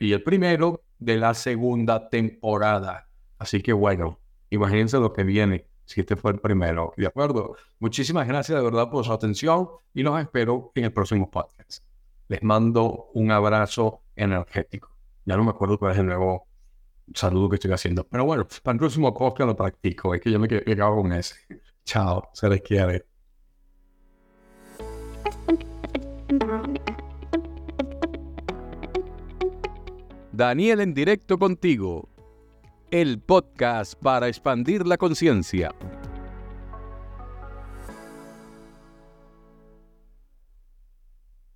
A: y el primero de la segunda temporada. Así que bueno, imagínense lo que viene si este fue el primero. ¿De acuerdo? Muchísimas gracias de verdad por su atención y los espero en el próximo podcast. Les mando un abrazo energético. Ya no me acuerdo cuál es el nuevo saludo que estoy haciendo. Pero bueno, para el próximo podcast lo practico. Es que yo me quedo con ese. Chao, se les quiere.
B: Daniel en directo contigo, el podcast para expandir la conciencia.